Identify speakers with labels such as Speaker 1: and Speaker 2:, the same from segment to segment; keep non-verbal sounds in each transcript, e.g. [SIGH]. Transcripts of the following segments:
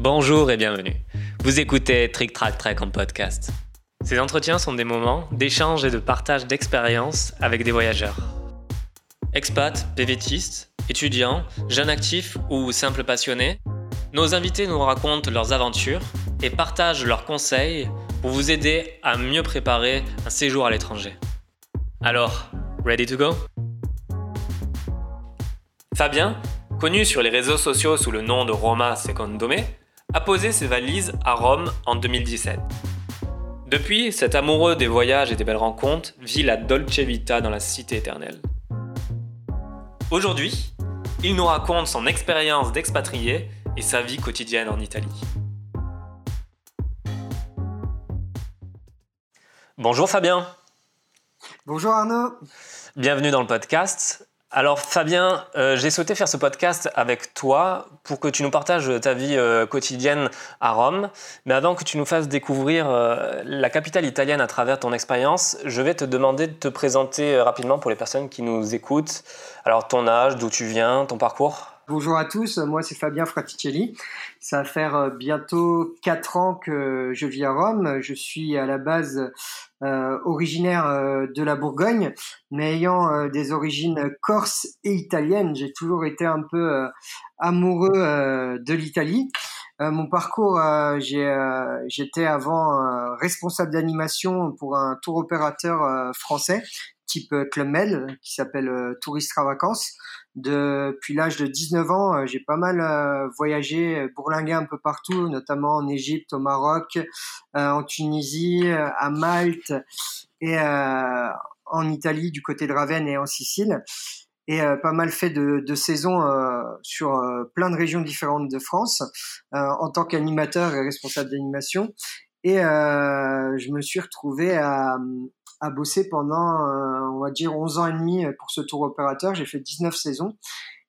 Speaker 1: Bonjour et bienvenue. Vous écoutez Trick Track Track en podcast. Ces entretiens sont des moments d'échange et de partage d'expériences avec des voyageurs. Expats, PVTistes, étudiants, jeunes actifs ou simples passionnés, nos invités nous racontent leurs aventures et partagent leurs conseils pour vous aider à mieux préparer un séjour à l'étranger. Alors, ready to go? Fabien, connu sur les réseaux sociaux sous le nom de Roma Secondome, a posé ses valises à Rome en 2017. Depuis, cet amoureux des voyages et des belles rencontres vit la Dolce Vita dans la cité éternelle. Aujourd'hui, il nous raconte son expérience d'expatrié et sa vie quotidienne en Italie. Bonjour Fabien.
Speaker 2: Bonjour Arnaud.
Speaker 1: Bienvenue dans le podcast. Alors Fabien, euh, j'ai souhaité faire ce podcast avec toi pour que tu nous partages ta vie euh, quotidienne à Rome. Mais avant que tu nous fasses découvrir euh, la capitale italienne à travers ton expérience, je vais te demander de te présenter rapidement pour les personnes qui nous écoutent. Alors ton âge, d'où tu viens, ton parcours?
Speaker 2: Bonjour à tous, moi c'est Fabien Fraticelli. Ça va faire bientôt 4 ans que je vis à Rome. Je suis à la base euh, originaire euh, de la Bourgogne, mais ayant euh, des origines corse et italiennes, j'ai toujours été un peu amoureux de l'Italie. mon parcours, j'étais avant responsable d'animation pour un tour opérateur français type Club Med qui s'appelle Touriste à Vacances. Depuis l'âge de 19 ans, euh, j'ai pas mal euh, voyagé, bourlingué un peu partout, notamment en Égypte, au Maroc, euh, en Tunisie, à Malte et en Italie du côté de Ravenne et en Sicile. Et pas mal fait de, de saisons sur plein de régions différentes de France en tant qu'animateur et responsable d'animation. Et je me suis retrouvé à, à bosser pendant, euh, on va dire, 11 ans et demi pour ce tour opérateur. J'ai fait 19 saisons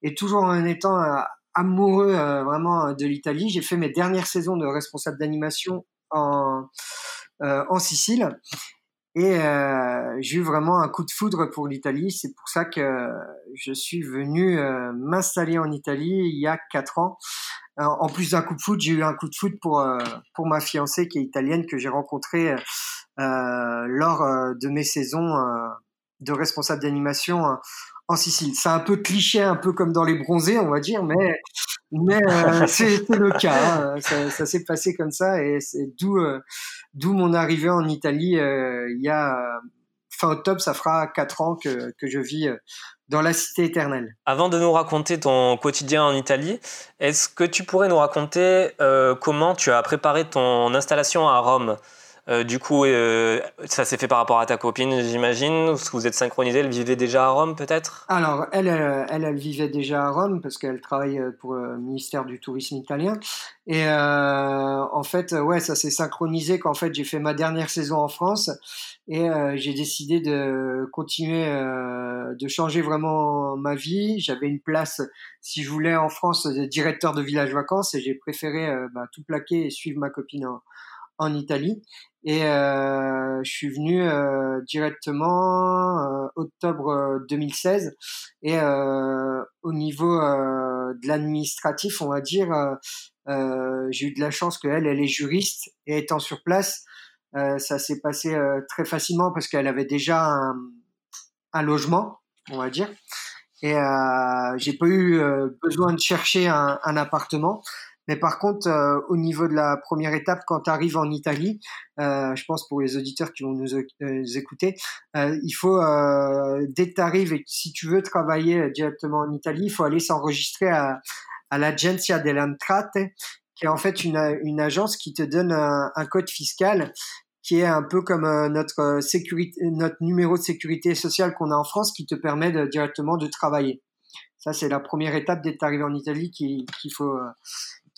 Speaker 2: et toujours en étant euh, amoureux euh, vraiment de l'Italie. J'ai fait mes dernières saisons de responsable d'animation en, en Sicile. Et j'ai eu vraiment un coup de foudre pour l'Italie. C'est pour ça que je suis venu m'installer en Italie il y a quatre ans. en plus d'un coup de foudre, j'ai eu un coup de foudre pour pour ma fiancée qui est italienne que j'ai rencontrée euh, lors euh, de mes saisons euh, de responsable d'animation en Sicile. C'est un peu cliché, un peu comme dans les bronzés, on va dire, mais mais [LAUGHS] c'est le cas. Hein. Ça, ça s'est passé comme ça et c'est d'où d'où mon arrivée en Italie il y a fin octobre, ça fera quatre ans que, que je vis dans la cité éternelle.
Speaker 1: Avant de nous raconter ton quotidien en Italie, est-ce que tu pourrais nous raconter comment tu as préparé ton installation à Rome? Euh, du coup, euh, ça s'est fait par rapport à ta copine, j'imagine. Vous êtes synchronisé, elle vivait déjà à Rome, peut-être?
Speaker 2: Alors, elle, elle, elle, vivait déjà à Rome parce qu'elle travaille euh, pour le ministère du tourisme italien. Et en fait, ouais, ça s'est synchronisé qu'en fait, j'ai fait ma dernière saison en France et j'ai décidé de continuer, de changer vraiment ma vie. J'avais une place, si je voulais, en France, de directeur de village vacances et j'ai préféré bah, tout plaquer et suivre ma copine en, en Italie. Et euh, je suis venu euh, directement euh, octobre 2016. Et au niveau de l'administratif, on va dire, j'ai eu de la chance qu'elle, elle est juriste. Et étant sur place, ça s'est passé très facilement parce qu'elle avait déjà un, logement, on va dire. Et j'ai pas eu besoin de chercher un appartement. Mais par contre, euh, au niveau de la première étape, quand tu arrives en Italie, euh, je pense pour les auditeurs qui vont nous, euh, écouter, il faut, dès que tu arrives et si tu veux travailler directement en Italie, il faut aller s'enregistrer à, à l'Agenzia delle Entrate, qui est en fait une, agence qui te donne un, code fiscal qui est un peu comme notre numéro de sécurité sociale qu'on a en France, qui te permet directement de travailler. Ça, c'est la première étape dès que tu arrives en Italie qu'il faut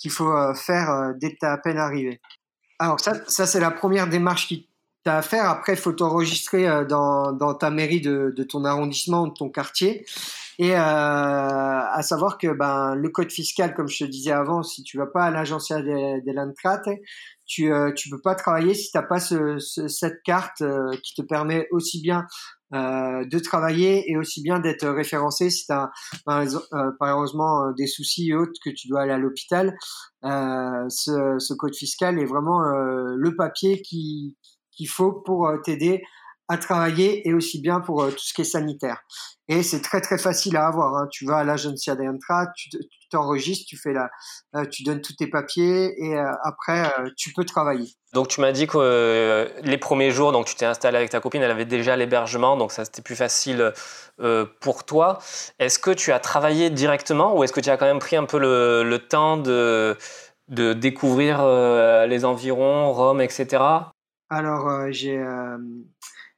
Speaker 2: qu'il faut euh, faire euh, dès que tu à peine arrivé. Alors ça, ça c'est la première démarche qui t'a à faire. Après, il faut t'enregistrer euh, dans, dans ta mairie de, de ton arrondissement de ton quartier. Et à savoir que ben, le code fiscal, comme je te disais avant, si tu vas pas à l'agence de tu euh, tu peux pas travailler si t'as pas ce, cette carte qui te permet aussi bien de travailler et aussi bien d'être référencé si tu as par, heureusement des soucis autres que tu dois aller à l'hôpital. ce, ce, code fiscal est vraiment le papier qui qu'il faut pour t'aider à travailler et aussi bien pour tout ce qui est sanitaire. Et c'est très très facile à avoir. Hein. Tu vas à l'agence d'Intra, tu t'enregistres, tu fais la, euh, tu donnes tous tes papiers et euh, après euh, tu peux travailler.
Speaker 1: Donc tu m'as dit que les premiers jours, donc tu t'es installé avec ta copine, elle avait déjà l'hébergement, donc ça c'était plus facile pour toi. Est-ce que tu as travaillé directement ou est-ce que tu as quand même pris un peu le, le temps de, de découvrir les environs, Rome, etc.
Speaker 2: Alors j'ai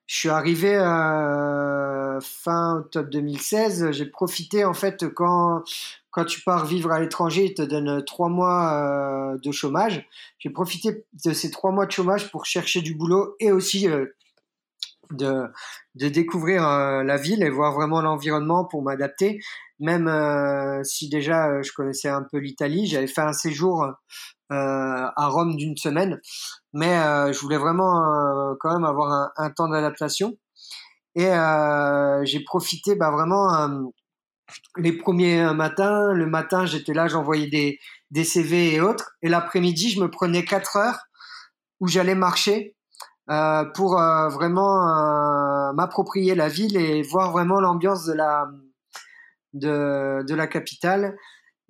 Speaker 2: je suis arrivé euh, fin octobre 2016. J'ai profité en fait quand quand tu pars vivre à l'étranger, ils te donnent trois mois euh, de chômage. J'ai profité de ces trois mois de chômage pour chercher du boulot et aussi euh, de de découvrir euh, la ville et voir vraiment l'environnement pour m'adapter. Même euh, si déjà je connaissais un peu l'Italie, j'avais fait un séjour à Rome d'une semaine mais euh, je voulais vraiment euh, quand même avoir un, temps d'adaptation. Et euh, j'ai profité bah, vraiment les premiers matins. Le matin, j'étais là, j'envoyais des, des CV et autres. Et l'après-midi, je me prenais quatre heures où j'allais marcher euh, pour euh, vraiment m'approprier la ville et voir vraiment l'ambiance de la de, de la capitale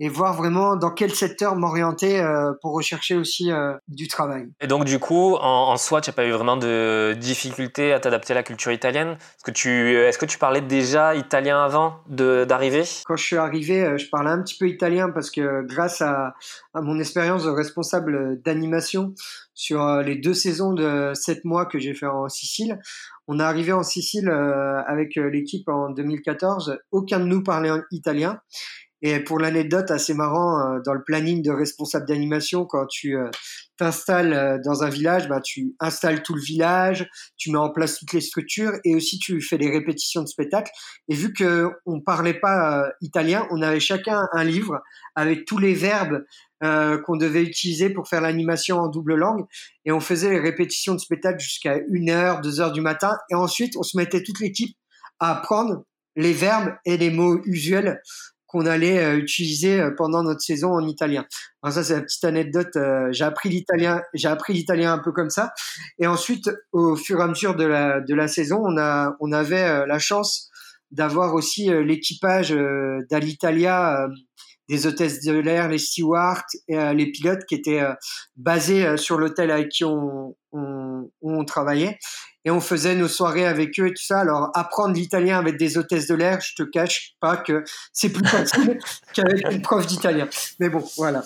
Speaker 2: et voir vraiment dans quel secteur m'orienter euh, pour rechercher aussi euh, du travail.
Speaker 1: Et donc du coup, en, soi, tu n'as pas eu vraiment de difficulté à t'adapter à la culture italienne? Est-ce que tu, est-ce que tu parlais déjà italien avant d'arriver?
Speaker 2: Quand je suis arrivé, euh, je parlais un petit peu italien parce que grâce à, à mon expérience de responsable d'animation sur les deux saisons de sept mois que j'ai fait en Sicile, on est arrivé en Sicile avec l'équipe en 2014. Aucun de nous parlait italien. Et pour l'anecdote assez marrant, euh, dans le planning de responsable d'animation, quand tu euh, t'installes euh, dans un village, bah, tu installes tout le village, tu mets en place toutes les structures et aussi tu fais des répétitions de spectacles. Et vu que on parlait pas italien, on avait chacun un livre avec tous les verbes qu'on devait utiliser pour faire l'animation en double langue. Et on faisait les répétitions de spectacle jusqu'à 1h, 2h du matin. Et ensuite, on se mettait toute l'équipe à apprendre les verbes et les mots usuels qu'on allait euh, utiliser euh, pendant notre saison en italien. Alors ça c'est la petite anecdote. Euh, j'ai appris l'italien, j'ai appris l'italien un peu comme ça. Et ensuite, au fur et à mesure de la de la saison, on a on avait la chance d'avoir aussi l'équipage d'Alitalia des hôtesses de l'air, les stewards, et, euh, les pilotes qui étaient euh, basés euh, sur l'hôtel avec qui on, travaillait. Et on faisait nos soirées avec eux et tout ça. Alors, apprendre l'italien avec des hôtesses de l'air, je te cache pas que c'est plus facile [LAUGHS] qu'avec une prof d'italien. Mais bon, voilà.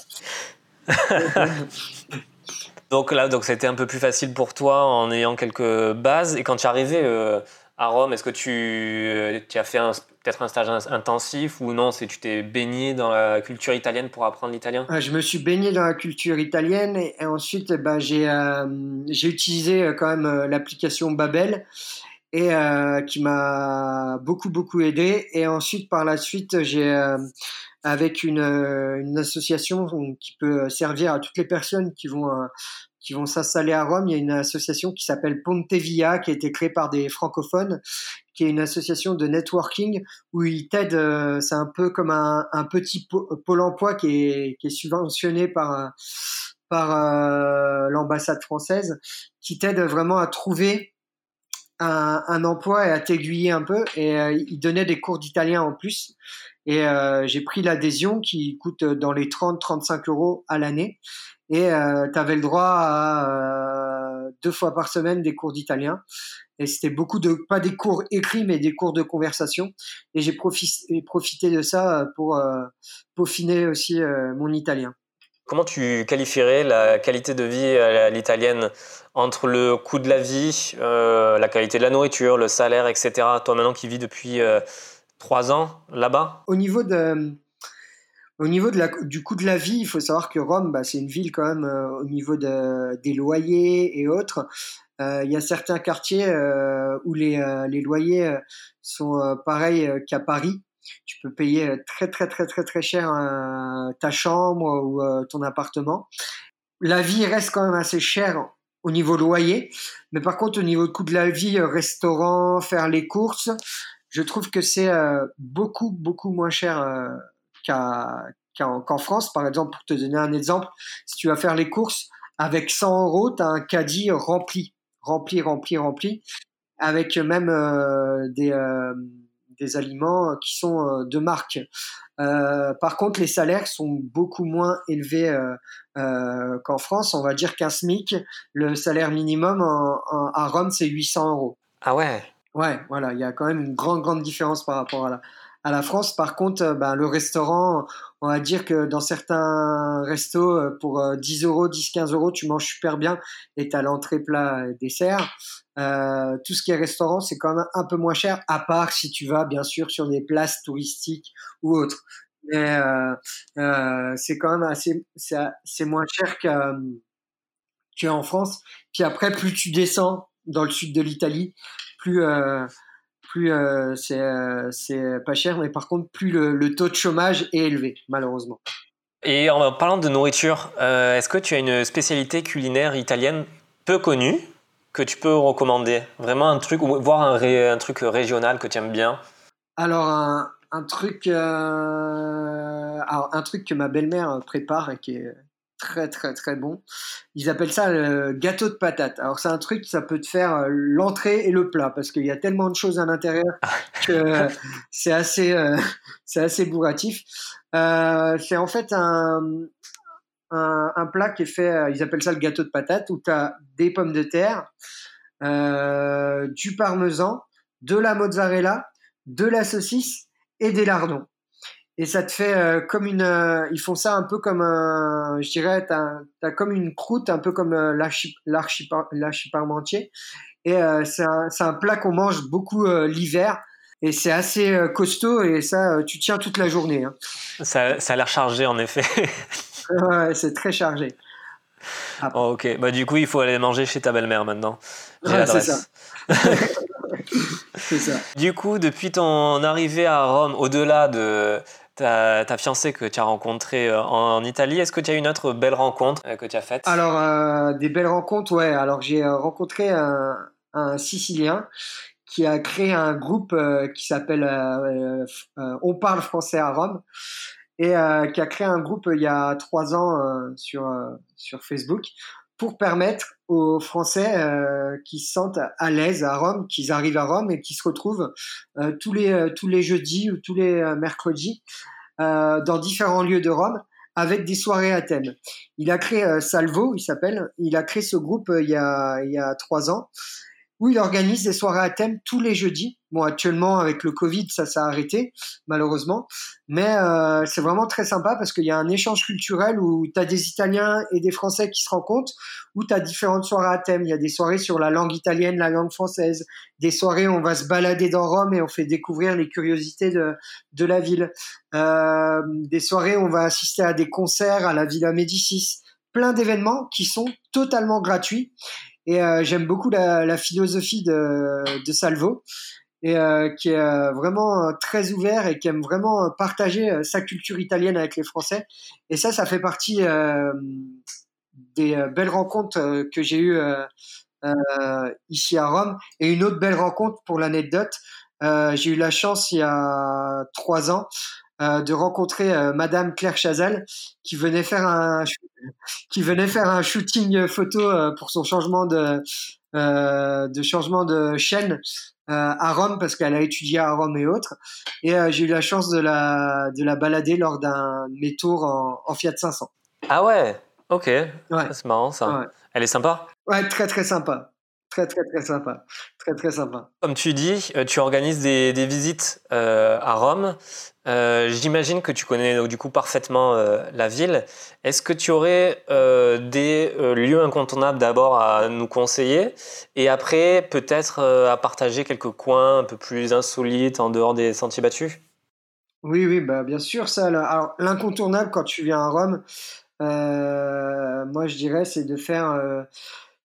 Speaker 2: [LAUGHS]
Speaker 1: donc là, donc c'était un peu plus facile pour toi en ayant quelques bases. Et quand tu es à Rome, est-ce que tu, tu as fait peut-être un stage intensif ou non, c'est tu t'es baigné dans la culture italienne pour apprendre l'italien?
Speaker 2: Ah, Je me suis baigné dans la culture italienne et, ensuite bah, j'ai euh, j'ai utilisé euh, quand même euh, l'application Babel et qui m'a beaucoup beaucoup aidé. Et ensuite par la suite j'ai avec une, une association qui peut servir à toutes les personnes qui vont qui vont s'installer à Rome. Il y a une association qui s'appelle Ponte Via, qui a été créée par des francophones, qui est une association de networking où ils t'aident. Euh, c'est un peu comme un, petit pôle emploi qui est, qui est subventionné par par euh, l'ambassade française, qui t'aide vraiment à trouver un, un, emploi et à t'aiguiller un peu. Et euh, ils donnaient des cours d'italien en plus. Et euh, j'ai pris l'adhésion qui coûte dans les 30-35 euros à l'année et euh, tu avais le droit à euh, deux fois par semaine des cours d'italien. Et c'était beaucoup de, pas des cours écrits, mais des cours de conversation. Et j'ai profité, de ça pour euh, peaufiner aussi euh, mon italien.
Speaker 1: Comment tu qualifierais la qualité de vie à l'italienne? Entre le coût de la vie, euh, la qualité de la nourriture, le salaire, etc. Toi maintenant qui vis depuis trois ans là-bas?
Speaker 2: Au niveau de au niveau de la, du coût de la vie, il faut savoir que Rome, bah, c'est une ville quand même euh, au niveau de, des loyers et autres. Euh, il y a certains quartiers euh, où les, euh, les loyers sont pareils qu'à Paris. Tu peux payer très très très très très cher ta chambre ou ton appartement. La vie reste quand même assez chère au niveau loyer. Mais par contre, au niveau de coût de la vie, restaurant, faire les courses, je trouve que c'est beaucoup, beaucoup moins cher qu'en France. Par exemple, pour te donner un exemple, si tu vas faire les courses, avec 100 euros, tu as un caddie rempli, rempli, rempli, rempli, avec même des des aliments qui sont euh, de marque. Euh, par contre, les salaires sont beaucoup moins élevés euh, qu'en France. On va dire qu'un SMIC, le salaire minimum à Rome, c'est 800 euros.
Speaker 1: Ah ouais?
Speaker 2: Ouais, voilà, il y a quand même une grande, grande différence par rapport à la, France. Par contre, ben, le restaurant, on va dire que dans certains restos, pour 10 euros, 10, 15 euros, tu manges super bien et tu as l'entrée, plat, dessert. Euh, tout ce qui est restaurant, c'est quand même un peu moins cher, à part si tu vas bien sûr sur des places touristiques ou autres. Mais euh, euh, c'est quand même assez, c'est moins cher qu'en France. Puis après, plus tu descends dans le sud de l'Italie, plus plus c'est pas cher, mais par contre, plus le, taux de chômage est élevé, malheureusement.
Speaker 1: Et en parlant de nourriture, est-ce que tu as une spécialité culinaire italienne peu connue que tu peux recommander? Vraiment un truc, ou voir un, un truc régional que tu aimes bien?
Speaker 2: Alors, un, truc, euh, un truc que ma belle-mère prépare et qui est très très très bon. Ils appellent ça le gâteau de patate. Alors c'est un truc, ça peut te faire euh, l'entrée et le plat parce qu'il y a tellement de choses à l'intérieur que [LAUGHS] c'est assez euh, [LAUGHS] c'est assez bourratif. c'est en fait un, un, plat qui est fait, euh, ils appellent ça le gâteau de patate, où tu as des pommes de terre, euh, du parmesan, de la mozzarella, de la saucisse et des lardons. Et ça te fait euh, comme une. ils font ça un peu comme un. Je dirais, tu as, comme une croûte, un peu comme l'archiparmentier. Et c'est un, un, plat qu'on mange beaucoup l'hiver. Et c'est assez costaud et ça, tu tiens toute la journée. Hein.
Speaker 1: Ça, ça a l'air chargé en effet. [LAUGHS]
Speaker 2: ouais, c'est très chargé.
Speaker 1: Oh, ok, bah, du coup, il faut aller manger chez ta belle-mère maintenant.
Speaker 2: c'est ça. [LAUGHS] c'est ça.
Speaker 1: Du coup, depuis ton arrivée à Rome, au-delà de ta, fiancée que tu as rencontrée euh, en, Italie, est-ce que tu as une autre belle rencontre euh, que tu as faite?
Speaker 2: Alors, euh, des belles rencontres, ouais. Alors, j'ai rencontré un, Sicilien qui a créé un groupe qui s'appelle On parle français à Rome et qui a créé un groupe il y a trois ans sur Facebook pour permettre aux Français qui se sentent à l'aise à Rome, qu'ils arrivent à Rome et qui se retrouvent tous les tous les jeudis ou tous les mercredis dans différents lieux de Rome avec des soirées à thème. Il a créé Salvo, il s'appelle. Il a créé ce groupe il y a il y a trois ans où il organise des soirées à thème tous les jeudis. Bon, actuellement, avec le Covid, ça s'est arrêté, malheureusement. Mais euh, c'est vraiment très sympa parce qu'il y a un échange culturel où tu as des Italiens et des Français qui se rencontrent, où tu as différentes soirées à thème. Il y a des soirées sur la langue italienne, la langue française, des soirées où on va se balader dans Rome et on fait découvrir les curiosités de, de la ville. Euh, des soirées où on va assister à des concerts à la Villa Médicis. Plein d'événements qui sont totalement gratuits et euh, j'aime beaucoup la, philosophie de, de Salvo, et euh, qui est euh, vraiment très ouvert et qui aime vraiment partager sa culture italienne avec les Français. Et ça, ça fait partie des belles rencontres que j'ai eues ici à Rome. Et une autre belle rencontre pour l'anecdote, j'ai eu la chance il y a trois ans euh, de rencontrer euh, Madame Claire Chazal qui venait faire un qui venait faire un shooting photo euh, pour son changement de de changement de chaîne à Rome parce qu'elle a étudié à Rome et autres et j'ai eu la chance de la de la balader lors d'un de mes tours en, en, Fiat 500.
Speaker 1: Ah ouais, ok, ouais. c'est marrant ça. Elle est sympa?
Speaker 2: Ouais, très très sympa. Très, très, très sympa. Très, très sympa.
Speaker 1: Comme tu dis, euh, tu organises des, des visites euh, à Rome. Euh, J'imagine que tu connais du coup parfaitement euh, la ville. Est-ce que tu aurais des lieux incontournables d'abord à nous conseiller? Et après peut-être à partager quelques coins un peu plus insolites en dehors des sentiers battus?
Speaker 2: Oui, oui, bah, bien sûr. Ça, alors, l'incontournable quand tu viens à Rome, moi je dirais, c'est de faire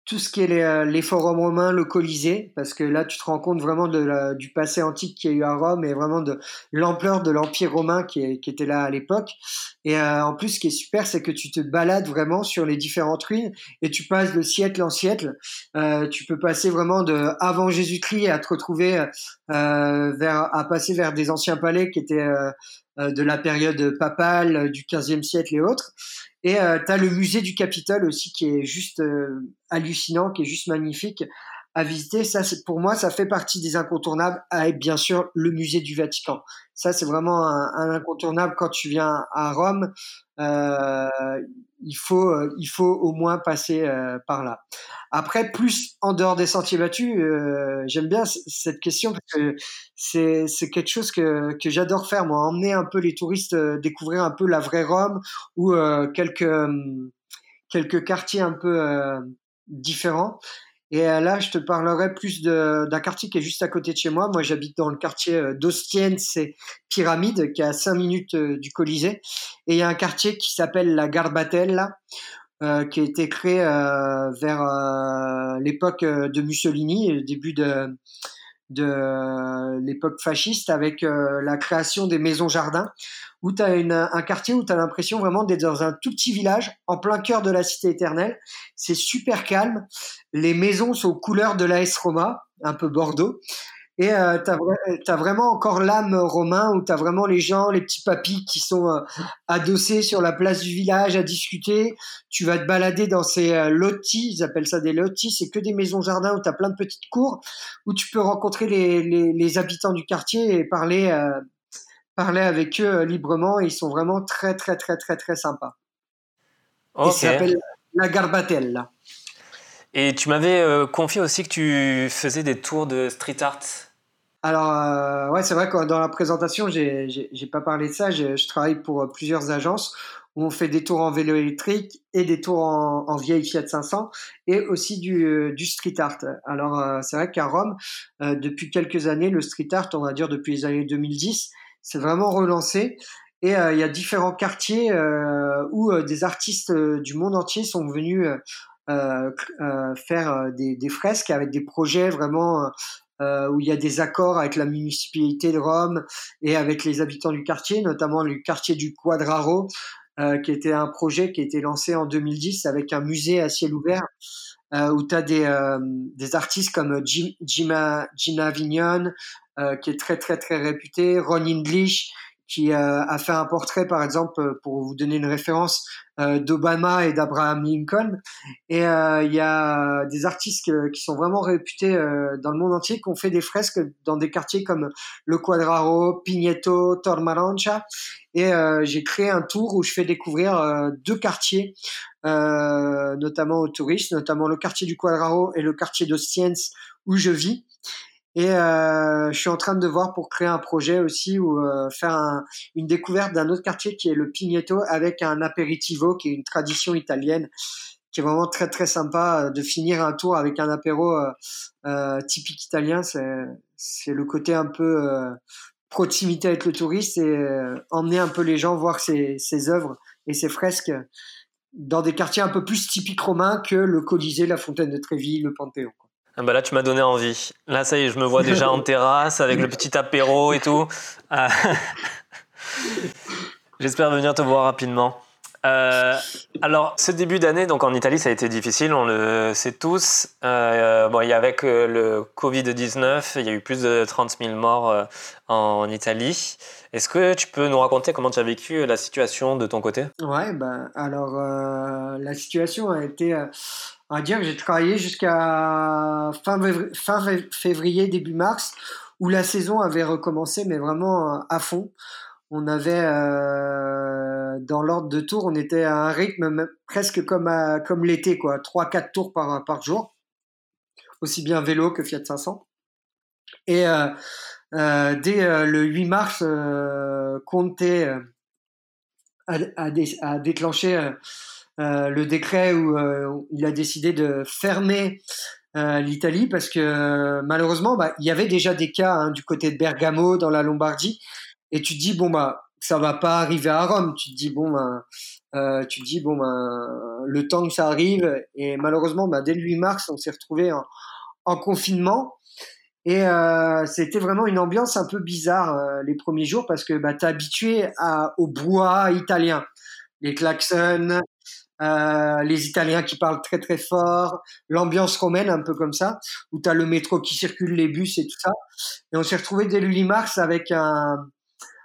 Speaker 2: tout ce qui est les, euh, forums romains, le Colisée, parce que là tu te rends compte vraiment de la, du passé antique qui y a eu à Rome et vraiment de l'ampleur de l'Empire romain qui, qui, était là à l'époque. Et euh, en plus, ce qui est super, c'est que tu te balades vraiment sur les différentes ruines et tu passes de siècle en siècle. Euh, tu peux passer vraiment de avant Jésus-Christ à te retrouver euh, vers, à passer vers des anciens palais qui étaient de la période papale du 15e siècle et autres. Et euh, tu as le musée du Capitole aussi qui est juste euh, hallucinant, qui est juste magnifique à visiter. Ça, c'est pour moi, ça fait partie des incontournables. Avec bien sûr le musée du Vatican. Ça, c'est vraiment un, un, incontournable quand tu viens à Rome. Euh, il faut, euh, il faut au moins passer euh, par là. Après, plus en dehors des sentiers battus, euh, j'aime bien cette question parce que c'est, c'est quelque chose que, que j'adore faire, moi, emmener un peu les touristes découvrir un peu la vraie Rome ou quelques quelques quartiers un peu différents. Et euh, là, je te parlerai plus d'un quartier qui est juste à côté de chez moi. Moi, j'habite dans le quartier euh, d'Ostienne, c'est Pyramide, qui est à 5 minutes euh, du Colisée. Et il y a un quartier qui s'appelle la Garbatella, euh, qui a été créé vers l'époque de Mussolini, début de, de l'époque fasciste, avec la création des maisons-jardins, où tu as un quartier où tu as l'impression vraiment d'être dans un tout petit village, en plein cœur de la cité éternelle. C'est super calme. Les maisons sont aux couleurs de l'AS Roma, un peu Bordeaux. Et euh, tu as, vraiment encore l'âme romain où tu as vraiment les gens, les petits papis qui sont euh, adossés sur la place du village à discuter. Tu vas te balader dans ces euh, lotis, ils appellent ça des lotis, c'est que des maisons-jardins où tu as plein de petites cours, où tu peux rencontrer les, les, les habitants du quartier et parler, euh, parler avec eux librement. Et ils sont vraiment très, très, très, très, très sympas. Okay. Et ça s'appelle la Garbatella.
Speaker 1: Et tu m'avais euh, confié aussi que tu faisais des tours de street art.
Speaker 2: Alors, euh, ouais, c'est vrai que dans la présentation, j'ai pas parlé de ça. Je travaille pour euh, plusieurs agences où on fait des tours en vélo électrique et des tours en, en vieille Fiat 500 et aussi du, euh, du street art. Alors, c'est vrai qu'à Rome, depuis quelques années, le street art, on va dire depuis les années 2010, c'est vraiment relancé. Et il y a différents quartiers où des artistes du monde entier sont venus faire euh, des, des, fresques avec des projets vraiment où il y a des accords avec la municipalité de Rome et avec les habitants du quartier, notamment le quartier du Quadraro, euh, qui était un projet qui a été lancé en 2010 avec un musée à ciel ouvert euh, où tu as des, euh, des artistes comme Gina, Gina Vignon, qui est très très très réputé, Ron English, qui euh, a fait un portrait, par exemple, euh, pour vous donner une référence, euh, d'Obama et d'Abraham Lincoln. Et il y a des artistes qui sont vraiment réputés dans le monde entier, qui ont fait des fresques dans des quartiers comme le Quadraro, Pigneto, Tormarancha. Et j'ai créé un tour où je fais découvrir deux quartiers, notamment aux touristes, notamment le quartier du Quadraro et le quartier de Sciences où je vis. Et euh, je suis en train de voir pour créer un projet aussi ou euh, faire un, une découverte d'un autre quartier qui est le Pigneto avec un aperitivo qui est une tradition italienne qui est vraiment très très sympa euh, de finir un tour avec un apéro euh, typique italien. C'est le côté un peu euh, proximité avec le touriste et emmener un peu les gens voir ses, ses œuvres et ses fresques dans des quartiers un peu plus typiques romains que le Colisée, la Fontaine de Trévis, le Panthéon.
Speaker 1: Ah bah là, tu m'as donné envie. Là, ça y est, je me vois déjà en [LAUGHS] terrasse avec le petit apéro et tout. Ah. [LAUGHS] J'espère venir te voir rapidement. Euh, alors, ce début d'année, donc en Italie, ça a été difficile, on le sait tous. Euh, bon, il y a avec euh, le Covid-19, il y a eu plus de 30 000 morts en Italie. Est-ce que tu peux nous raconter comment tu as vécu la situation de ton côté?
Speaker 2: Ouais, ben, alors euh, la situation a été on va dire que j'ai travaillé jusqu'à fin, fin février, début mars, où la saison avait recommencé, mais vraiment euh, à fond. On avait, euh, dans l'ordre de tour, on était à un rythme presque comme, comme l'été, quoi, 3-4 tours par, par jour, aussi bien vélo que Fiat 500. Et euh, dès le 8 mars, Conte a, a, a déclenché le décret où euh, il a décidé de fermer euh, l'Italie parce que malheureusement, bah, il y avait déjà des cas hein, du côté de Bergamo, dans la Lombardie, et tu te dis bon bah ça va pas arriver à Rome. Tu te dis bon ben, euh, tu dis bon ben, le temps que ça arrive. Et malheureusement ben, dès le 8 mars on s'est retrouvé en, en, confinement. Et euh, c'était vraiment une ambiance un peu bizarre euh, les premiers jours parce que bah, tu es habitué à, au bois italien, les klaxons, euh, les Italiens qui parlent très très fort, l'ambiance romaine un peu comme ça, où tu as le métro qui circule, les bus et tout ça. Et on s'est retrouvé dès le 8 mars avec un,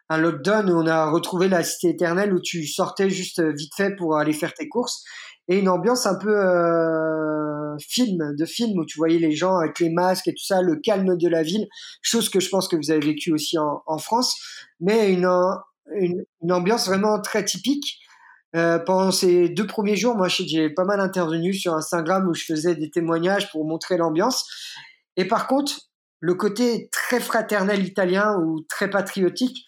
Speaker 2: un lockdown où on a retrouvé la cité éternelle où tu sortais juste vite fait pour aller faire tes courses et une ambiance un peu euh, film de film où tu voyais les gens avec les masques et tout ça, le calme de la ville, chose que je pense que vous avez vécu aussi en, en France, mais une, une, une, ambiance vraiment très typique. Euh, pendant ces deux premiers jours, moi j'ai pas mal intervenu sur Instagram où je faisais des témoignages pour montrer l'ambiance. Et par contre, le côté très fraternel italien ou très patriotique,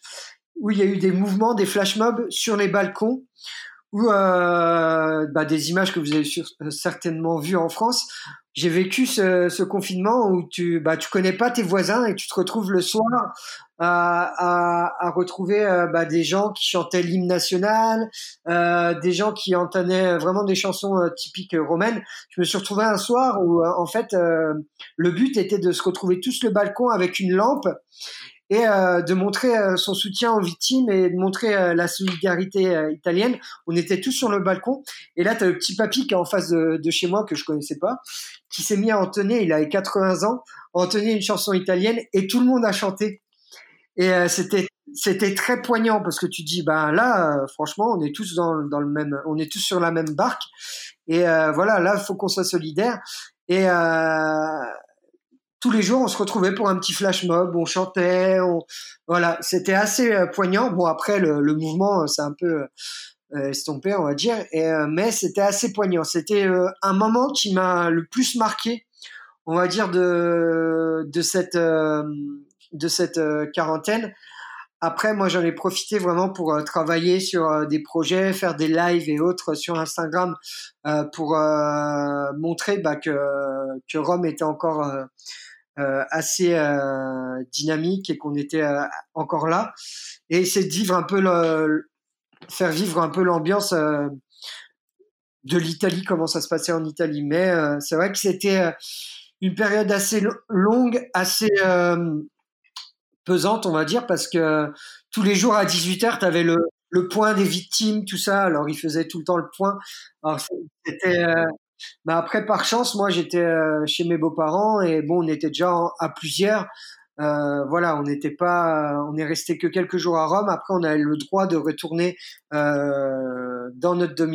Speaker 2: où il y a eu des mouvements, des flash mobs sur les balcons, ou euh, bah, des images que vous avez euh, certainement vues en France. J'ai vécu ce, ce, confinement où tu bah, tu connais pas tes voisins et tu te retrouves le soir à, à, à retrouver euh, bah, des gens qui chantaient l'hymne national, euh, des gens qui entonnaient vraiment des chansons euh, typiques romaines. Je me suis retrouvé un soir où en fait le but était de se retrouver tous le balcon avec une lampe et euh, de montrer euh, son soutien aux victimes et de montrer euh, la solidarité italienne. On était tous sur le balcon et là tu as le petit papy qui est en face de, de, chez moi que je connaissais pas, qui s'est mis à entonner, il avait 80 ans, à entonner une chanson italienne et tout le monde a chanté. Et c'était c'était très poignant parce que tu dis ben là franchement on est tous dans, dans le même on est tous sur la même barque et voilà là faut qu'on soit solidaire et tous les jours, on se retrouvait pour un petit flash mob, on chantait, on... voilà, c'était assez euh, poignant. Bon, après, le, le mouvement, c'est un peu euh, estompé, on va dire, euh, mais c'était assez poignant. C'était un moment qui m'a le plus marqué, on va dire, de, de cette, de cette quarantaine. Après, moi, j'en ai profité vraiment pour travailler sur des projets, faire des lives et autres sur Instagram pour montrer bah, que, que Rome était encore euh, assez euh, dynamique et qu'on était euh, encore là. Et c'est de vivre un peu faire vivre un peu l'ambiance de l'Italie, comment ça se passait en Italie. Mais c'est vrai que c'était une période assez longue, assez pesante, on va dire, parce que tous les jours à 18h, tu avais le, le point des victimes, tout ça. Alors, ils faisaient tout le temps le point. Alors, c'était mais après, par chance, moi, j'étais euh, chez mes beaux-parents et bon, on était déjà à plusieurs. Euh, voilà, on n'était pas, on est resté que quelques jours à Rome. Après, on a eu le droit de retourner euh, dans notre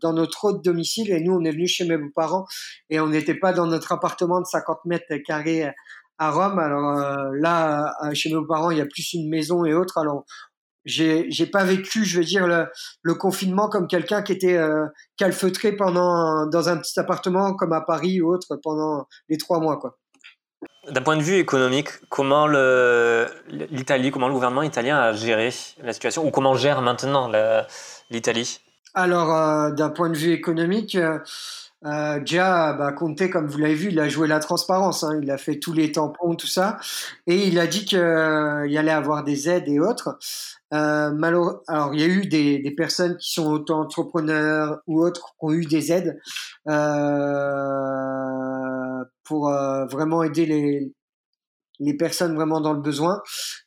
Speaker 2: dans notre autre domicile. Et nous, on est venu chez mes beaux-parents et on n'était pas dans notre appartement de 50 mètres carrés à Rome. Alors là, chez mes beaux-parents, il y a plus une maison et autres. Alors j'ai pas vécu je veux dire le, le confinement comme quelqu'un qui était euh, calfeutré pendant dans un petit appartement comme à Paris ou autre pendant les trois mois quoi.
Speaker 1: D'un point de vue économique comment l'Italie comment le gouvernement italien a géré la situation ou comment gère maintenant l'Italie?
Speaker 2: Alors euh, d'un point de vue économique euh, euh, déjà, bah, comme vous l'avez vu, il a joué la transparence. Hein, il a fait tous les tampons, tout ça, et il a dit qu'il euh, allait avoir des aides et autres. Euh, alors, il y a eu des, des personnes qui sont auto-entrepreneurs ou autres qui ont eu des aides euh, pour euh, vraiment aider les, les personnes vraiment dans le besoin.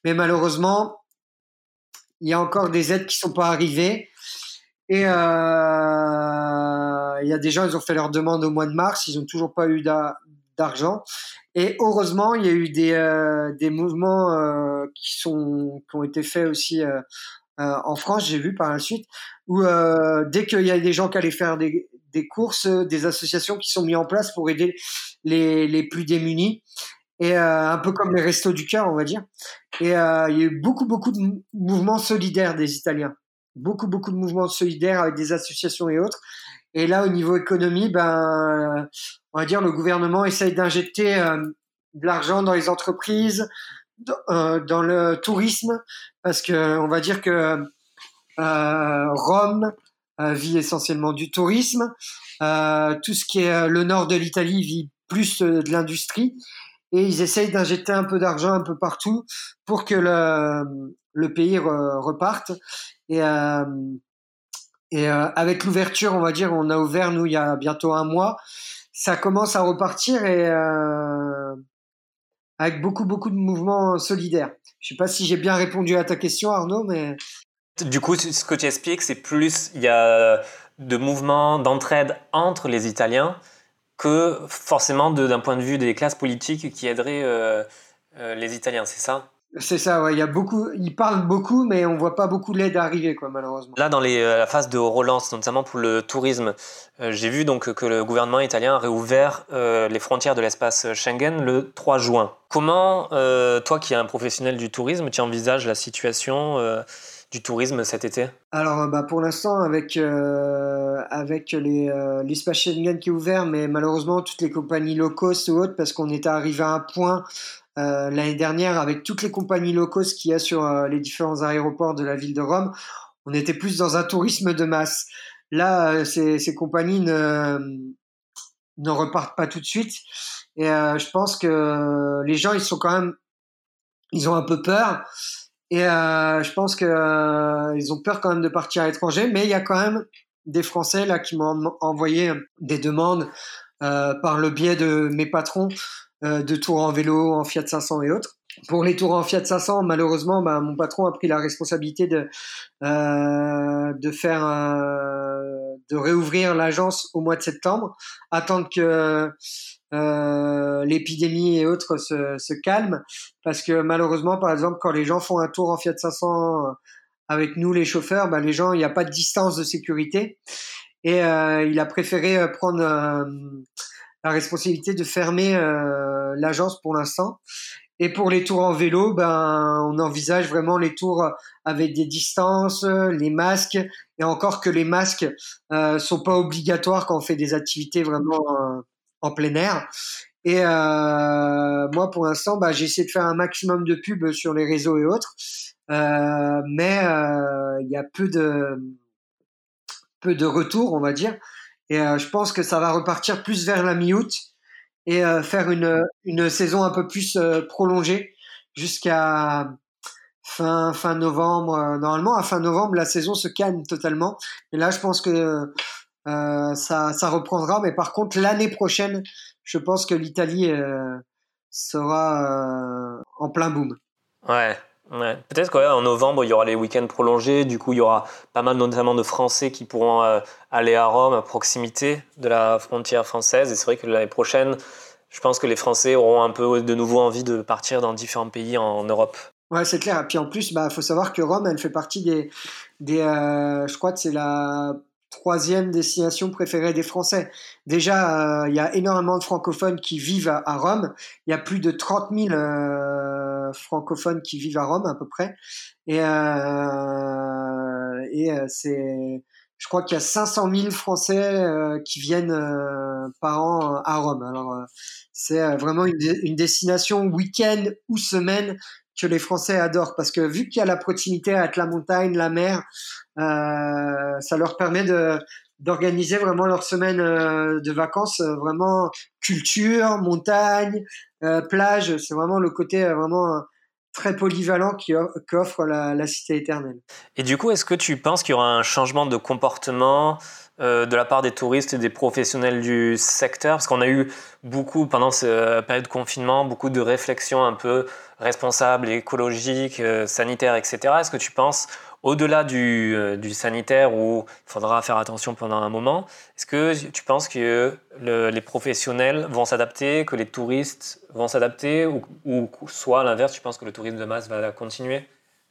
Speaker 2: Mais malheureusement, il y a encore des aides qui sont pas arrivées. Et euh, il y a des gens, ils ont fait leur demande au mois de mars, ils n'ont toujours pas eu d'argent. Et heureusement, il y a eu des, euh, des mouvements euh, qui, sont, qui ont été faits aussi euh, euh, en France, j'ai vu par la suite, où dès qu'il y a des gens qui allaient faire des, des courses, des associations qui sont mises en place pour aider les, les plus démunis. Et un peu comme les restos du cœur, on va dire. Et il y a eu beaucoup, beaucoup de mouvements solidaires des Italiens beaucoup, beaucoup de mouvements solidaires avec des associations et autres. Et là, au niveau économie, ben, on va dire le gouvernement essaye d'injecter euh, de l'argent dans les entreprises, euh, dans le tourisme, parce que on va dire que euh, Rome vit essentiellement du tourisme. tout ce qui est le nord de l'Italie vit plus de l'industrie. et ils essayent d'injecter un peu d'argent un peu partout pour que le pays reparte. Et, avec l'ouverture, on va dire, on a ouvert nous il y a bientôt un mois, ça commence à repartir et avec beaucoup beaucoup de mouvements solidaires. Je sais pas si j'ai bien répondu à ta question, Arnaud, mais
Speaker 1: du coup, ce que tu expliques, c'est plus il y a de mouvements d'entraide entre les Italiens que forcément d'un point de vue des classes politiques qui aideraient les Italiens, c'est ça?
Speaker 2: C'est ça, ouais. Il y a beaucoup, ils parlent beaucoup, mais on voit pas beaucoup l'aide arriver, quoi, malheureusement.
Speaker 1: Là, dans les, euh, la phase de relance, notamment pour le tourisme, j'ai vu donc que le gouvernement italien a réouvert les frontières de l'espace Schengen le 3 juin. Comment, toi qui es un professionnel du tourisme, tu envisages la situation du tourisme cet été?
Speaker 2: Alors, bah, pour l'instant, avec, euh, avec les, euh, l'espace Schengen qui est ouvert, mais malheureusement, toutes les compagnies low cost ou autres, parce qu'on était arrivé à un point euh, l'année dernière avec toutes les compagnies low cost qu'il y a sur les différents aéroports de la ville de Rome, on était plus dans un tourisme de masse. Là, ces, ces compagnies ne, ne repartent pas tout de suite. Et je pense que les gens, ils sont quand même, ils ont un peu peur. Et euh, je pense qu'ils euh, ont peur quand même de partir à l'étranger, mais il y a quand même des Français là qui m'ont envoyé des demandes euh, par le biais de mes patrons de tours en vélo, en Fiat 500 et autres. Pour les tours en Fiat 500, malheureusement, bah, mon patron a pris la responsabilité de de faire de réouvrir l'agence au mois de septembre, attendre que euh, l'épidémie et autres se, se calment. Parce que malheureusement, par exemple, quand les gens font un tour en Fiat 500 euh, avec nous, les chauffeurs, ben, les gens, il n'y a pas de distance de sécurité. Et euh, il a préféré euh, prendre la responsabilité de fermer l'agence pour l'instant. Et pour les tours en vélo, ben, on envisage vraiment les tours avec des distances, les masques, et encore que les masques euh, sont pas obligatoires quand on fait des activités vraiment en plein air. Et euh, moi, pour l'instant, bah, j'ai essayé de faire un maximum de pubs sur les réseaux et autres, euh, mais euh, il y a peu de peu de retours, on va dire. Et euh, je pense que ça va repartir plus vers la mi-août et euh, faire une une saison un peu plus euh, prolongée jusqu'à fin fin novembre. Normalement, à fin novembre, la saison se calme totalement. Et là, je pense que ça, ça reprendra. Mais par contre, l'année prochaine, je pense que l'Italie sera en plein boom.
Speaker 1: Ouais. Peut-être qu'en novembre, il y aura les week-ends prolongés. Du coup, il y aura pas mal notamment de Français qui pourront aller à Rome, à proximité de la frontière française. Et c'est vrai que l'année prochaine, je pense que les Français auront un peu de nouveau envie de partir dans différents pays en Europe.
Speaker 2: Ouais, c'est clair. Et puis en plus, il bah, faut savoir que Rome, elle fait partie des. des je crois que c'est la troisième destination préférée des Français. Déjà, euh, il y a énormément de francophones qui vivent à, Rome. Il y a plus de 30 000 euh, francophones qui vivent à Rome à peu près. Et, euh, et c'est, je crois qu'il y a 500 000 Français qui viennent par an à Rome. Alors, c'est vraiment une, destination week-end ou semaine que les Français adorent parce que vu qu'il y a la proximité avec la montagne, la mer, euh, ça leur permet de d'organiser vraiment leur semaine euh, de vacances euh, vraiment culture, montagne, plage. C'est vraiment le côté vraiment très polyvalent qu'offre la, la cité éternelle.
Speaker 1: Et du coup, est-ce que tu penses qu'il y aura un changement de comportement euh, de la part des touristes et des professionnels du secteur? Parce qu'on a eu beaucoup, pendant cette période de confinement, beaucoup de réflexions un peu responsables, écologiques, euh, sanitaires, etc. Est-ce que tu penses, au-delà du, euh, du, sanitaire où il faudra faire attention pendant un moment, est-ce que tu penses que les professionnels vont s'adapter, que les touristes vont s'adapter, ou, ou soit à l'inverse, tu penses que le tourisme de masse va continuer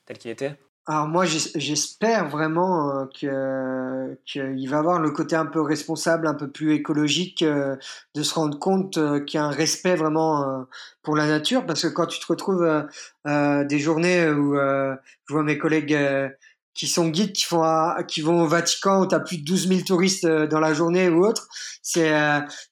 Speaker 1: tel qu'il était?
Speaker 2: Alors moi j'espère vraiment euh, que qu'il va avoir le côté un peu responsable, un peu plus écologique, euh, de se rendre compte euh, qu'il y a un respect vraiment pour la nature, parce que quand tu te retrouves des journées où je vois mes collègues qui sont guides, qui font qui vont au Vatican où tu as plus de 12 000 touristes dans la journée ou autre, c'est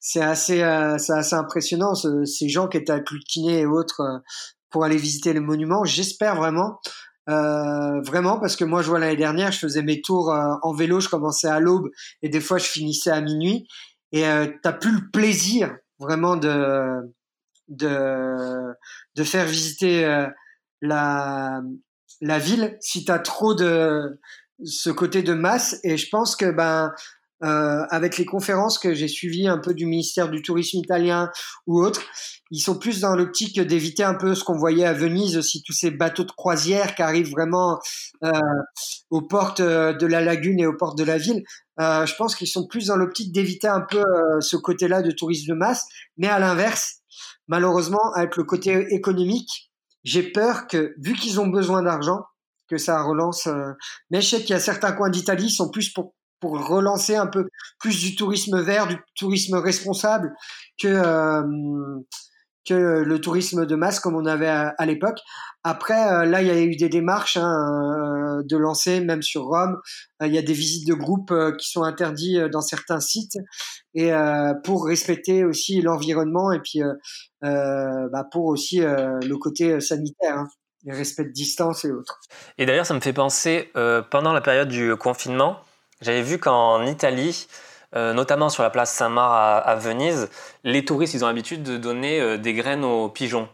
Speaker 2: c'est assez assez impressionnant ces gens qui étaient agglutinés et autres pour aller visiter les monuments. J'espère vraiment euh, vraiment, parce que moi, je vois l'année dernière, je faisais mes tours euh, en vélo, je commençais à l'aube et des fois, je finissais à minuit. Et euh, t'as plus le plaisir vraiment de de, de faire visiter euh, la, la ville si tu as trop de ce côté de masse. Et je pense que ben, euh, avec les conférences que j'ai suivies un peu du ministère du tourisme italien ou autre, ils sont plus dans l'optique d'éviter un peu ce qu'on voyait à Venise aussi, tous ces bateaux de croisière qui arrivent vraiment euh, aux portes euh, de la lagune et aux portes de la ville. Euh, je pense qu'ils sont plus dans l'optique d'éviter un peu euh, ce côté-là de tourisme de masse, mais à l'inverse, malheureusement, avec le côté économique, j'ai peur que, vu qu'ils ont besoin d'argent, que ça relance. Euh, mais je sais qu'il y a certains coins d'Italie qui sont plus pour pour relancer un peu plus du tourisme vert, du tourisme responsable que euh, que le tourisme de masse comme on avait à, l'époque. Après, euh, là, il y a eu des démarches hein, euh, de lancer, même sur Rome. il y a des visites de groupe qui sont interdites dans certains sites et pour respecter aussi l'environnement et puis bah, pour aussi le côté sanitaire. Hein, les respect de distance et autres.
Speaker 1: Et d'ailleurs, ça me fait penser, pendant la période du confinement, j'avais vu qu'en Italie, euh, notamment sur la place Saint-Marc à, Venise, les touristes, ont l'habitude de donner euh, des graines aux pigeons.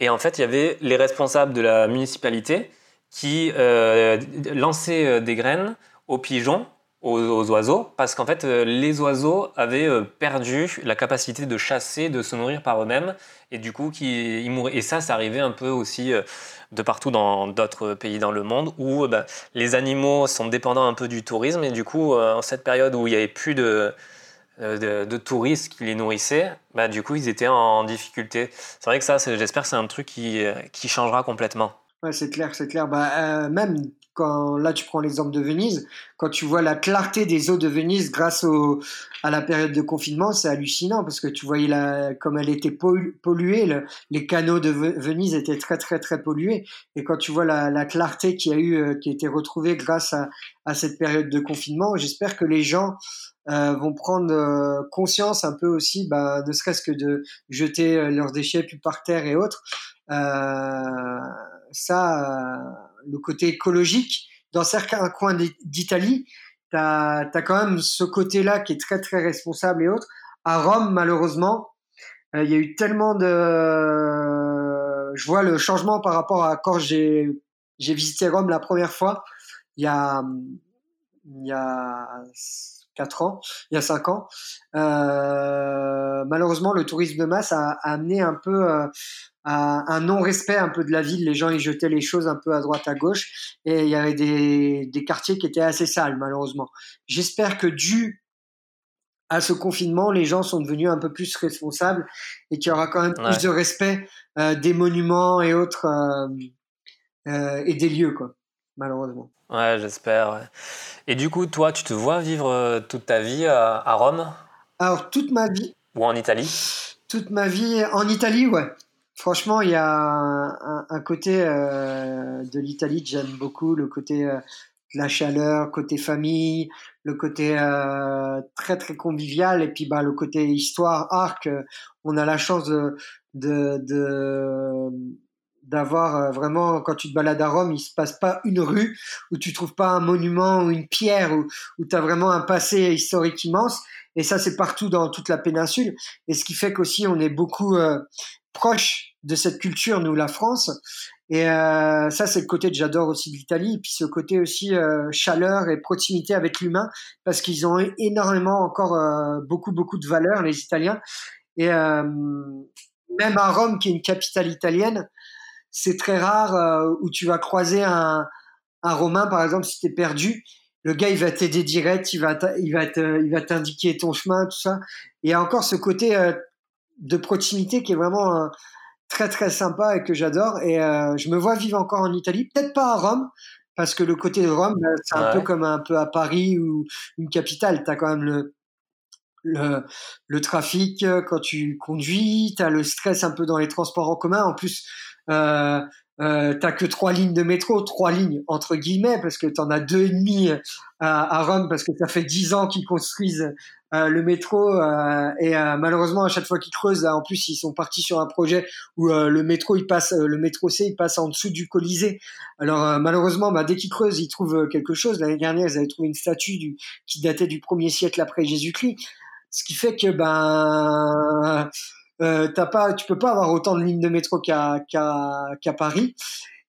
Speaker 1: Et en fait, il y avait les responsables de la municipalité qui euh, lançaient des graines aux pigeons aux, oiseaux parce qu'en fait euh, les oiseaux avaient euh, perdu la capacité de chasser, de se nourrir par eux-mêmes et du coup qui, ils mouraient. Et ça, ça arrivait un peu aussi euh, de partout dans d'autres pays dans le monde où bah, les animaux sont dépendants un peu du tourisme et du coup en cette période où il n'y avait plus de, de, touristes qui les nourrissaient, bah, du coup ils étaient en difficulté. C'est vrai que ça, j'espère c'est un truc qui, qui changera complètement.
Speaker 2: Ouais, c'est clair, c'est clair. Bah, même quand là tu prends l'exemple de Venise, quand tu vois la clarté des eaux de Venise grâce au, à la période de confinement, c'est hallucinant parce que tu voyais la, comme elle était polluée, les canaux de Venise étaient très très très pollués et quand tu vois la, la clarté qui a eu, euh, qui a été retrouvée grâce à, à cette période de confinement, j'espère que les gens euh, vont prendre euh, conscience un peu aussi, bah, ne serait-ce que de jeter euh, leurs déchets plus par terre et autres. Euh, ça, le côté écologique, dans certains coins d'Italie, tu as, quand même ce côté-là qui est très très responsable et autres. À Rome, malheureusement, euh, il y a eu tellement de... Je vois le changement par rapport à quand j'ai visité Rome la première fois, il y a, y a 4 ans, il y a 5 ans. Euh, malheureusement, le tourisme de masse a, amené un peu euh, un non-respect un peu de la ville. Les gens y jetaient les choses un peu à droite, à gauche, et il y avait des, des quartiers qui étaient assez sales, malheureusement. J'espère que dû à ce confinement, les gens sont devenus un peu plus responsables et qu'il y aura quand même plus de respect euh, des monuments et autres euh, euh, et des lieux, quoi, malheureusement.
Speaker 1: Ouais, j'espère. Et du coup, toi, tu te vois vivre toute ta vie à, à Rome?
Speaker 2: Alors, toute ma vie.
Speaker 1: Ou en Italie?
Speaker 2: Toute ma vie en Italie, ouais. Franchement, il y a un, côté euh, de l'Italie que j'aime beaucoup, le côté euh, de la chaleur, côté famille, le côté euh, très très convivial, et puis bah, le côté histoire, arc. on a la chance de, de, d'avoir vraiment quand tu te balades à Rome, il se passe pas une rue où tu trouves pas un monument ou une pierre où, où tu as vraiment un passé historique immense et ça c'est partout dans toute la péninsule et ce qui fait qu'aussi on est beaucoup proche de cette culture, nous, la France. Et euh, ça, c'est le côté que j'adore aussi de l'Italie. Et puis ce côté aussi euh, chaleur et proximité avec l'humain, parce qu'ils ont énormément encore euh, beaucoup, beaucoup de valeurs, les Italiens. Et même à Rome, qui est une capitale italienne, c'est très rare où tu vas croiser un, un Romain, par exemple, si tu es perdu. Le gars, il va t'aider direct, il va, il va, il va t'indiquer ton chemin, tout ça. Et il y a encore ce côté de proximité qui est vraiment euh, très très sympa et que j'adore. Et euh, je me vois vivre encore en Italie, peut-être pas à Rome, parce que le côté de Rome, c'est un peu comme un peu à Paris ou une capitale. Tu as quand même le, le, le, trafic euh, quand tu conduis, tu as le stress un peu dans les transports en commun. En plus, euh, euh, t'as que trois lignes de métro, trois lignes entre guillemets, parce que t'en as deux et demi à, à Rome, parce que ça fait dix ans qu'ils construisent euh, le métro euh, et euh, malheureusement à chaque fois qu'ils creusent, en plus ils sont partis sur un projet où le métro il passe, le métro C il passe en dessous du Colisée. Alors malheureusement, bah, dès qu'ils creusent, ils trouvent quelque chose. L'année dernière, ils avaient trouvé une statue du, qui datait du premier siècle après Jésus-Christ, ce qui fait que ben euh, t'as pas, tu peux pas avoir autant de lignes de métro qu'à qu'à qu'à Paris.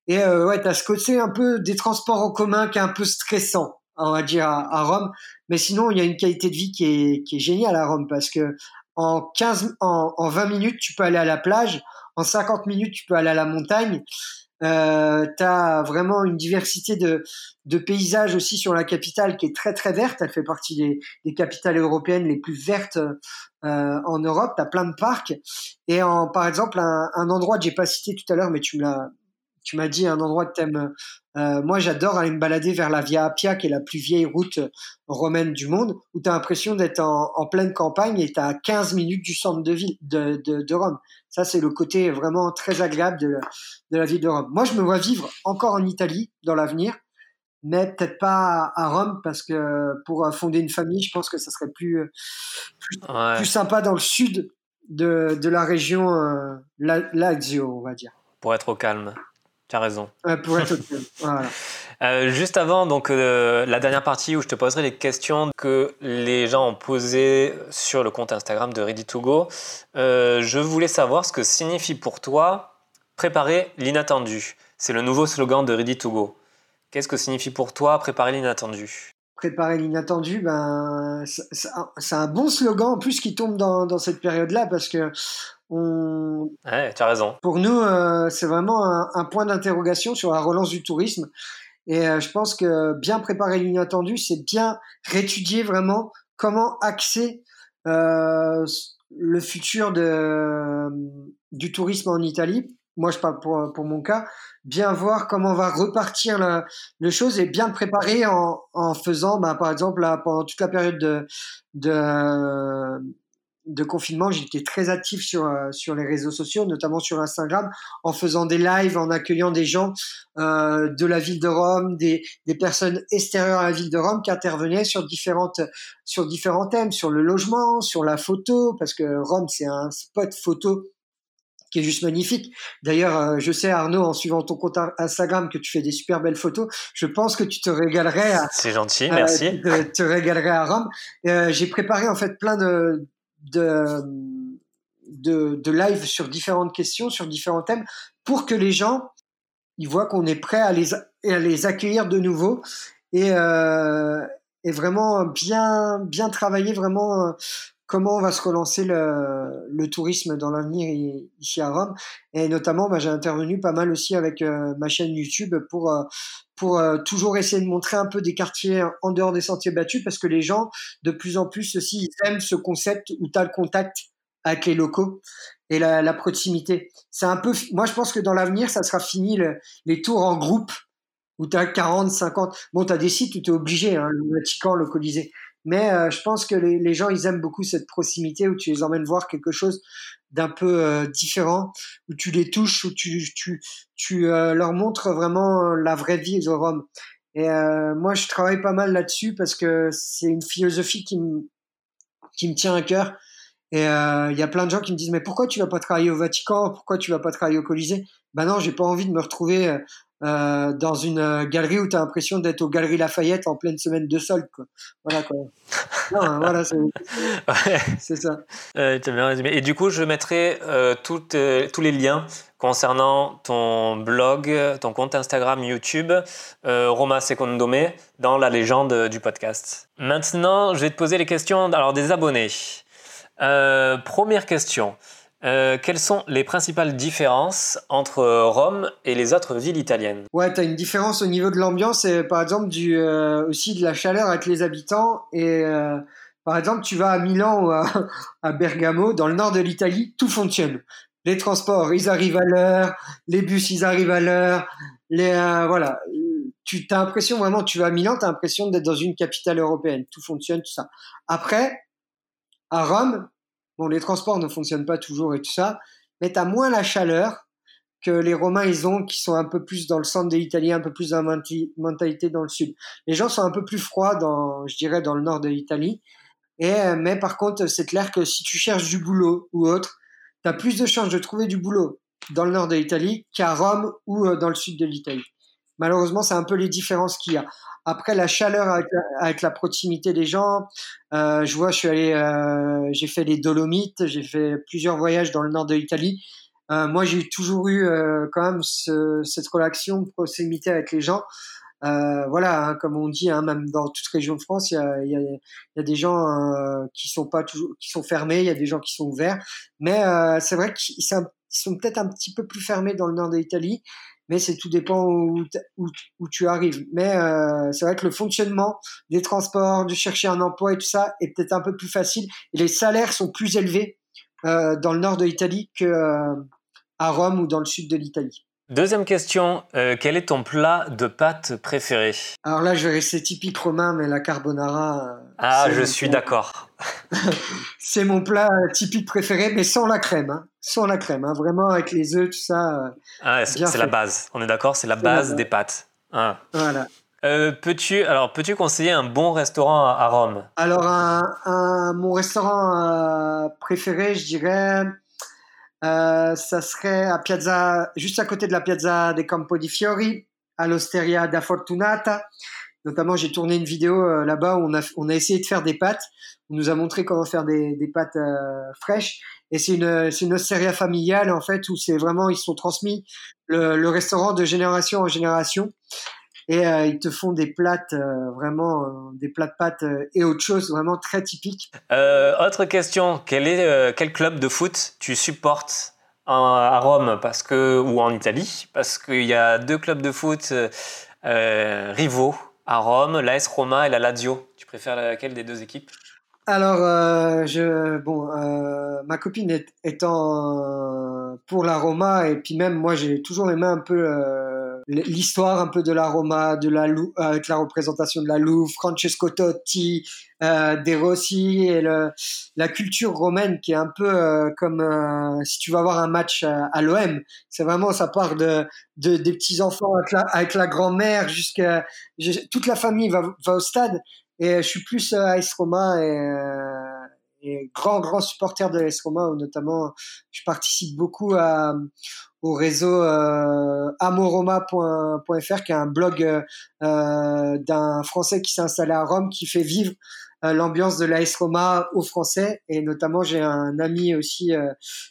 Speaker 2: Et euh, ouais, t'as ce côté un peu des transports en commun qui est un peu stressant, on va dire à, Rome. Mais sinon, il y a une qualité de vie qui est qui est géniale à Rome parce que en 15, en, en 20 minutes, tu peux aller à la plage. En 50 minutes, tu peux aller à la montagne. Euh, tu as vraiment une diversité de, paysages aussi sur la capitale qui est très très verte. Elle fait partie des, capitales européennes les plus vertes euh, en Europe. Tu as plein de parcs. Et par exemple, un, endroit que j'ai pas cité tout à l'heure, mais tu me tu m'as dit un endroit que t'aimes. Euh, moi, j'adore aller me balader vers la Via Appia, qui est la plus vieille route romaine du monde, où tu as l'impression d'être en, pleine campagne et tu à 15 minutes du centre de ville de Rome. Ça, c'est le côté vraiment très agréable de, de la ville de Rome. Moi, je me vois vivre encore en Italie dans l'avenir, mais peut-être pas à Rome, parce que pour fonder une famille, je pense que ça serait plus, plus, plus sympa dans le sud de, de la région euh, Lazio, on va dire.
Speaker 1: Pour être au calme. Tu as raison.
Speaker 2: pour être [LAUGHS]
Speaker 1: euh, juste avant, donc euh, la dernière partie où je te poserai les questions que les gens ont posées sur le compte Instagram de Ready2Go, euh, je voulais savoir ce que signifie pour toi préparer l'inattendu. C'est le nouveau slogan de Ready2Go. Qu'est-ce que signifie pour toi préparer l'inattendu?
Speaker 2: Préparer l'inattendu, ben, c'est un bon slogan en plus qui tombe dans, dans cette période-là parce que
Speaker 1: on... Ouais, tu as raison.
Speaker 2: Pour nous, euh, c'est vraiment un, point d'interrogation sur la relance du tourisme. Et euh, je pense que bien préparer l'inattendu, c'est bien réétudier vraiment comment axer euh, le futur de, du tourisme en Italie. Moi, je parle pour, pour mon cas. Bien voir comment on va repartir la, le chose et bien préparer en, en faisant, ben, par exemple, pendant toute la période de, de de confinement, j'étais très actif sur euh, sur les réseaux sociaux, notamment sur Instagram, en faisant des lives, en accueillant des gens euh, de la ville de Rome, des, des personnes extérieures à la ville de Rome qui intervenaient sur différentes sur différents thèmes, sur le logement, sur la photo, parce que Rome c'est un spot photo qui est juste magnifique. D'ailleurs, euh, je sais Arnaud, en suivant ton compte Instagram, que tu fais des super belles photos. Je pense que tu te régalerais.
Speaker 1: C'est gentil, merci.
Speaker 2: te, te, régalerais à Rome. Euh, J'ai préparé en fait plein de de, de, live sur différentes questions, sur différents thèmes, pour que les gens ils voient qu'on est prêt à les, à les accueillir de nouveau et, euh, vraiment bien, bien travailler vraiment comment on va se relancer le, tourisme dans l'avenir ici à Rome. Et notamment, bah, j'ai intervenu pas mal aussi avec euh, ma chaîne YouTube pour, euh, pour euh, toujours essayer de montrer un peu des quartiers en dehors des sentiers battus parce que les gens, de plus en plus aussi, ils aiment ce concept où tu as le contact avec les locaux et la, la proximité. C'est un peu, moi je pense que dans l'avenir, ça sera fini les tours en groupe où tu as 40, 50. Bon, tu as des sites où tu es obligé, hein, le Vatican, le Colisée. Mais euh, je pense que les, gens, ils aiment beaucoup cette proximité où tu les emmènes voir quelque chose d'un peu euh, différent, où tu les touches, où tu, tu, euh, leur montres vraiment la vraie vie de Rome. Et moi, je travaille pas mal là-dessus parce que c'est une philosophie qui me, qui me tient à cœur. Et il y a plein de gens qui me disent mais pourquoi tu vas pas travailler au Vatican? Pourquoi tu vas pas travailler au Colisée Ben non, j'ai pas envie de me retrouver euh, dans une euh, galerie où tu as l'impression d'être aux Galeries Lafayette en pleine semaine de solde. Quoi. Voilà, quoi. [LAUGHS] non, voilà, c'est ouais. ça.
Speaker 1: Euh, bien résumé. Et du coup, je mettrai euh, tous les liens concernant ton blog, ton compte Instagram, YouTube, Roma Secondome, dans la légende du podcast. Maintenant, je vais te poser les questions alors, des abonnés. première question. Euh, quelles sont les principales différences entre Rome et les autres villes italiennes?
Speaker 2: Ouais, tu as une différence au niveau de l'ambiance et par exemple euh, aussi de la chaleur avec les habitants. Et euh, par exemple, tu vas à Milan ou à, à Bergamo, dans le nord de l'Italie, tout fonctionne. Les transports, ils arrivent à l'heure, les bus, ils arrivent à l'heure. Les, voilà, tu as l'impression vraiment, tu vas à Milan, tu as l'impression d'être dans une capitale européenne. Tout fonctionne, tout ça. Après, à Rome, Bon, les transports ne fonctionnent pas toujours et tout ça, mais tu moins la chaleur que les Romains ils ont, qui sont un peu plus dans le centre de l'Italie, un peu plus dans la mentalité dans le sud. Les gens sont un peu plus froids dans, je dirais, dans le nord de l'Italie. Et, mais par contre, c'est clair que si tu cherches du boulot ou autre, tu as plus de chances de trouver du boulot dans le nord de l'Italie qu'à Rome ou euh, dans le sud de l'Italie. Malheureusement, c'est un peu les différences qu'il y a. Après, la chaleur avec la, proximité des gens, euh, je vois, je suis allé, euh, j'ai fait les Dolomites, j'ai fait plusieurs voyages dans le nord de l'Italie. Euh, moi, j'ai toujours eu euh, quand même ce, cette relation de proximité avec les gens. Euh, voilà, hein, comme on dit, hein, même dans toute région de France, il y a, y, a, y a, des gens euh, qui sont pas toujours, qui sont fermés, il y a des gens qui sont ouverts. Mais c'est vrai qu'ils sont peut-être un petit peu plus fermés dans le nord de l'Italie mais c'est tout dépend où, tu arrives. Mais euh, c'est vrai que le fonctionnement des transports, de chercher un emploi et tout ça est peut-être un peu plus facile. Les salaires sont plus élevés euh, dans le nord de l'Italie que euh, à Rome ou dans le sud de l'Italie.
Speaker 1: Deuxième question, euh, quel est ton plat de pâtes préféré?
Speaker 2: Alors là, je vais rester typique romain, mais la carbonara.
Speaker 1: Euh, ah, je suis d'accord. [LAUGHS]
Speaker 2: c'est mon plat typique préféré, mais sans la crème. Hein. Sans la crème, hein. vraiment avec les œufs, tout ça. Euh,
Speaker 1: ah, c'est la base. On est d'accord, c'est la base des pâtes.
Speaker 2: Ah. Voilà.
Speaker 1: peux-tu alors peux-tu conseiller un bon restaurant à, Rome?
Speaker 2: Alors un, mon restaurant préféré, je dirais euh, ça serait à Piazza, juste à côté de la Piazza dei Campo di Fiori, à l'Osteria da Fortunata. Notamment, j'ai tourné une vidéo euh, là-bas où on a, on a essayé de faire des pâtes. On nous a montré comment faire des, des pâtes euh, fraîches. Et c'est une, c'est une osteria familiale, en fait, où c'est vraiment, ils sont transmis le, le restaurant de génération en génération et euh, ils te font des plates euh, vraiment euh, des plats de pâtes et autre chose vraiment très typiques.
Speaker 1: autre question, quel est quel club de foot tu supportes à Rome parce que ou en Italie? Parce qu'il y a deux clubs de foot rivaux à Rome, l'AS Roma et la Lazio. Tu préfères laquelle des deux équipes?
Speaker 2: Alors, je, bon, ma copine est, étant pour la Roma et puis même moi j'ai toujours aimé un peu l'histoire un peu de la Roma, de la avec la représentation de la Louvre, Francesco Totti, euh, De Rossi et le, la culture romaine qui est un peu euh, comme euh, si tu vas voir un match à, l'OM. C'est vraiment ça part de, de des petits enfants avec la, avec la grand-mère jusqu'à toute la famille va, va au stade et je suis plus à AS Roma et euh, et grand grand supporter de l'AS Roma notamment je participe beaucoup à, au réseau euh, amoroma.fr qui est un blog euh, euh, d'un Français qui s'est installé à Rome qui fait vivre l'ambiance de l'AS Roma aux Français. Et notamment j'ai un ami aussi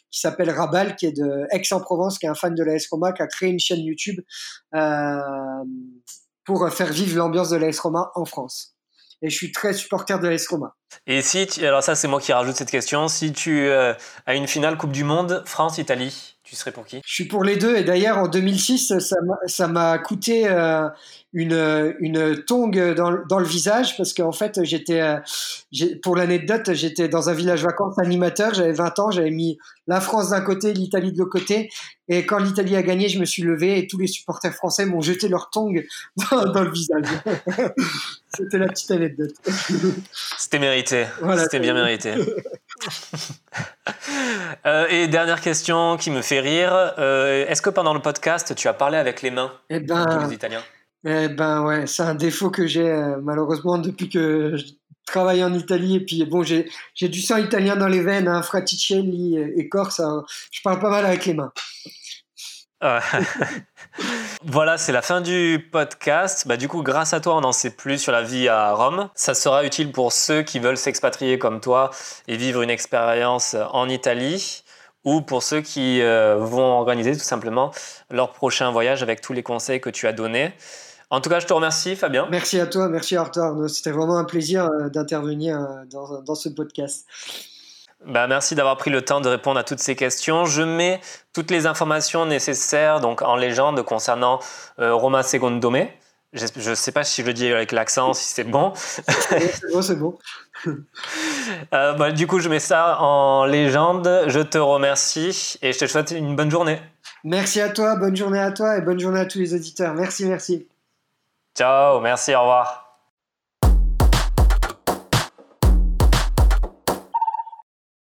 Speaker 2: qui s'appelle Rabal qui est de Aix-en-Provence qui est un fan de l'AS Roma qui a créé une chaîne YouTube pour faire vivre l'ambiance de l'AS Roma en France. Et je suis très supporter de l'AS Roma.
Speaker 1: Et si, alors ça c'est moi qui rajoute cette question, si tu as une finale Coupe du Monde France-Italie, tu serais pour qui?
Speaker 2: Je suis pour les deux. Et d'ailleurs, en 2006, ça m'a coûté euh, une, une tongue dans, dans, le visage parce qu'en fait, j'étais, euh, pour l'anecdote, j'étais dans un village vacances animateur. J'avais 20 ans. J'avais mis la France d'un côté, l'Italie de l'autre côté. Et quand l'Italie a gagné, je me suis levé et tous les supporters français m'ont jeté leur tongue [LAUGHS] dans, dans le visage. [LAUGHS] C'était la petite anecdote.
Speaker 1: C'était mérité. C'était bien mérité. Euh, et dernière question qui me fait rire. Euh, est-ce que pendant le podcast, tu as parlé avec les mains
Speaker 2: eh ben,
Speaker 1: les Italiens
Speaker 2: Eh ben ouais, c'est un défaut que j'ai euh, malheureusement depuis que je travaille en Italie. Et puis bon, j'ai du sang italien dans les veines, hein, fraticelli et corse. je parle pas mal avec les mains. [LAUGHS]
Speaker 1: voilà, c'est la fin du podcast. Bah, du coup, grâce à toi, on en sait plus sur la vie à Rome. Ça sera utile pour ceux qui veulent s'expatrier comme toi et vivre une expérience en Italie ou pour ceux qui euh, vont organiser tout simplement leur prochain voyage avec tous les conseils que tu as donnés. En tout cas, je te remercie, Fabien.
Speaker 2: Merci à toi, merci Arthur. C'était vraiment un plaisir euh, d'intervenir euh, dans, dans ce podcast.
Speaker 1: Bah, merci d'avoir pris le temps de répondre à toutes ces questions. Je mets toutes les informations nécessaires donc en légende concernant euh, Roma Segondome. Je ne sais pas si je le dis avec l'accent, si c'est bon.
Speaker 2: c'est bon, c'est bon. [LAUGHS]
Speaker 1: Euh, bah, du coup, je mets ça en légende. Je te remercie et je te souhaite une bonne journée.
Speaker 2: Merci à toi, bonne journée à toi et bonne journée à tous les auditeurs. Merci, merci.
Speaker 1: Ciao, merci, au revoir.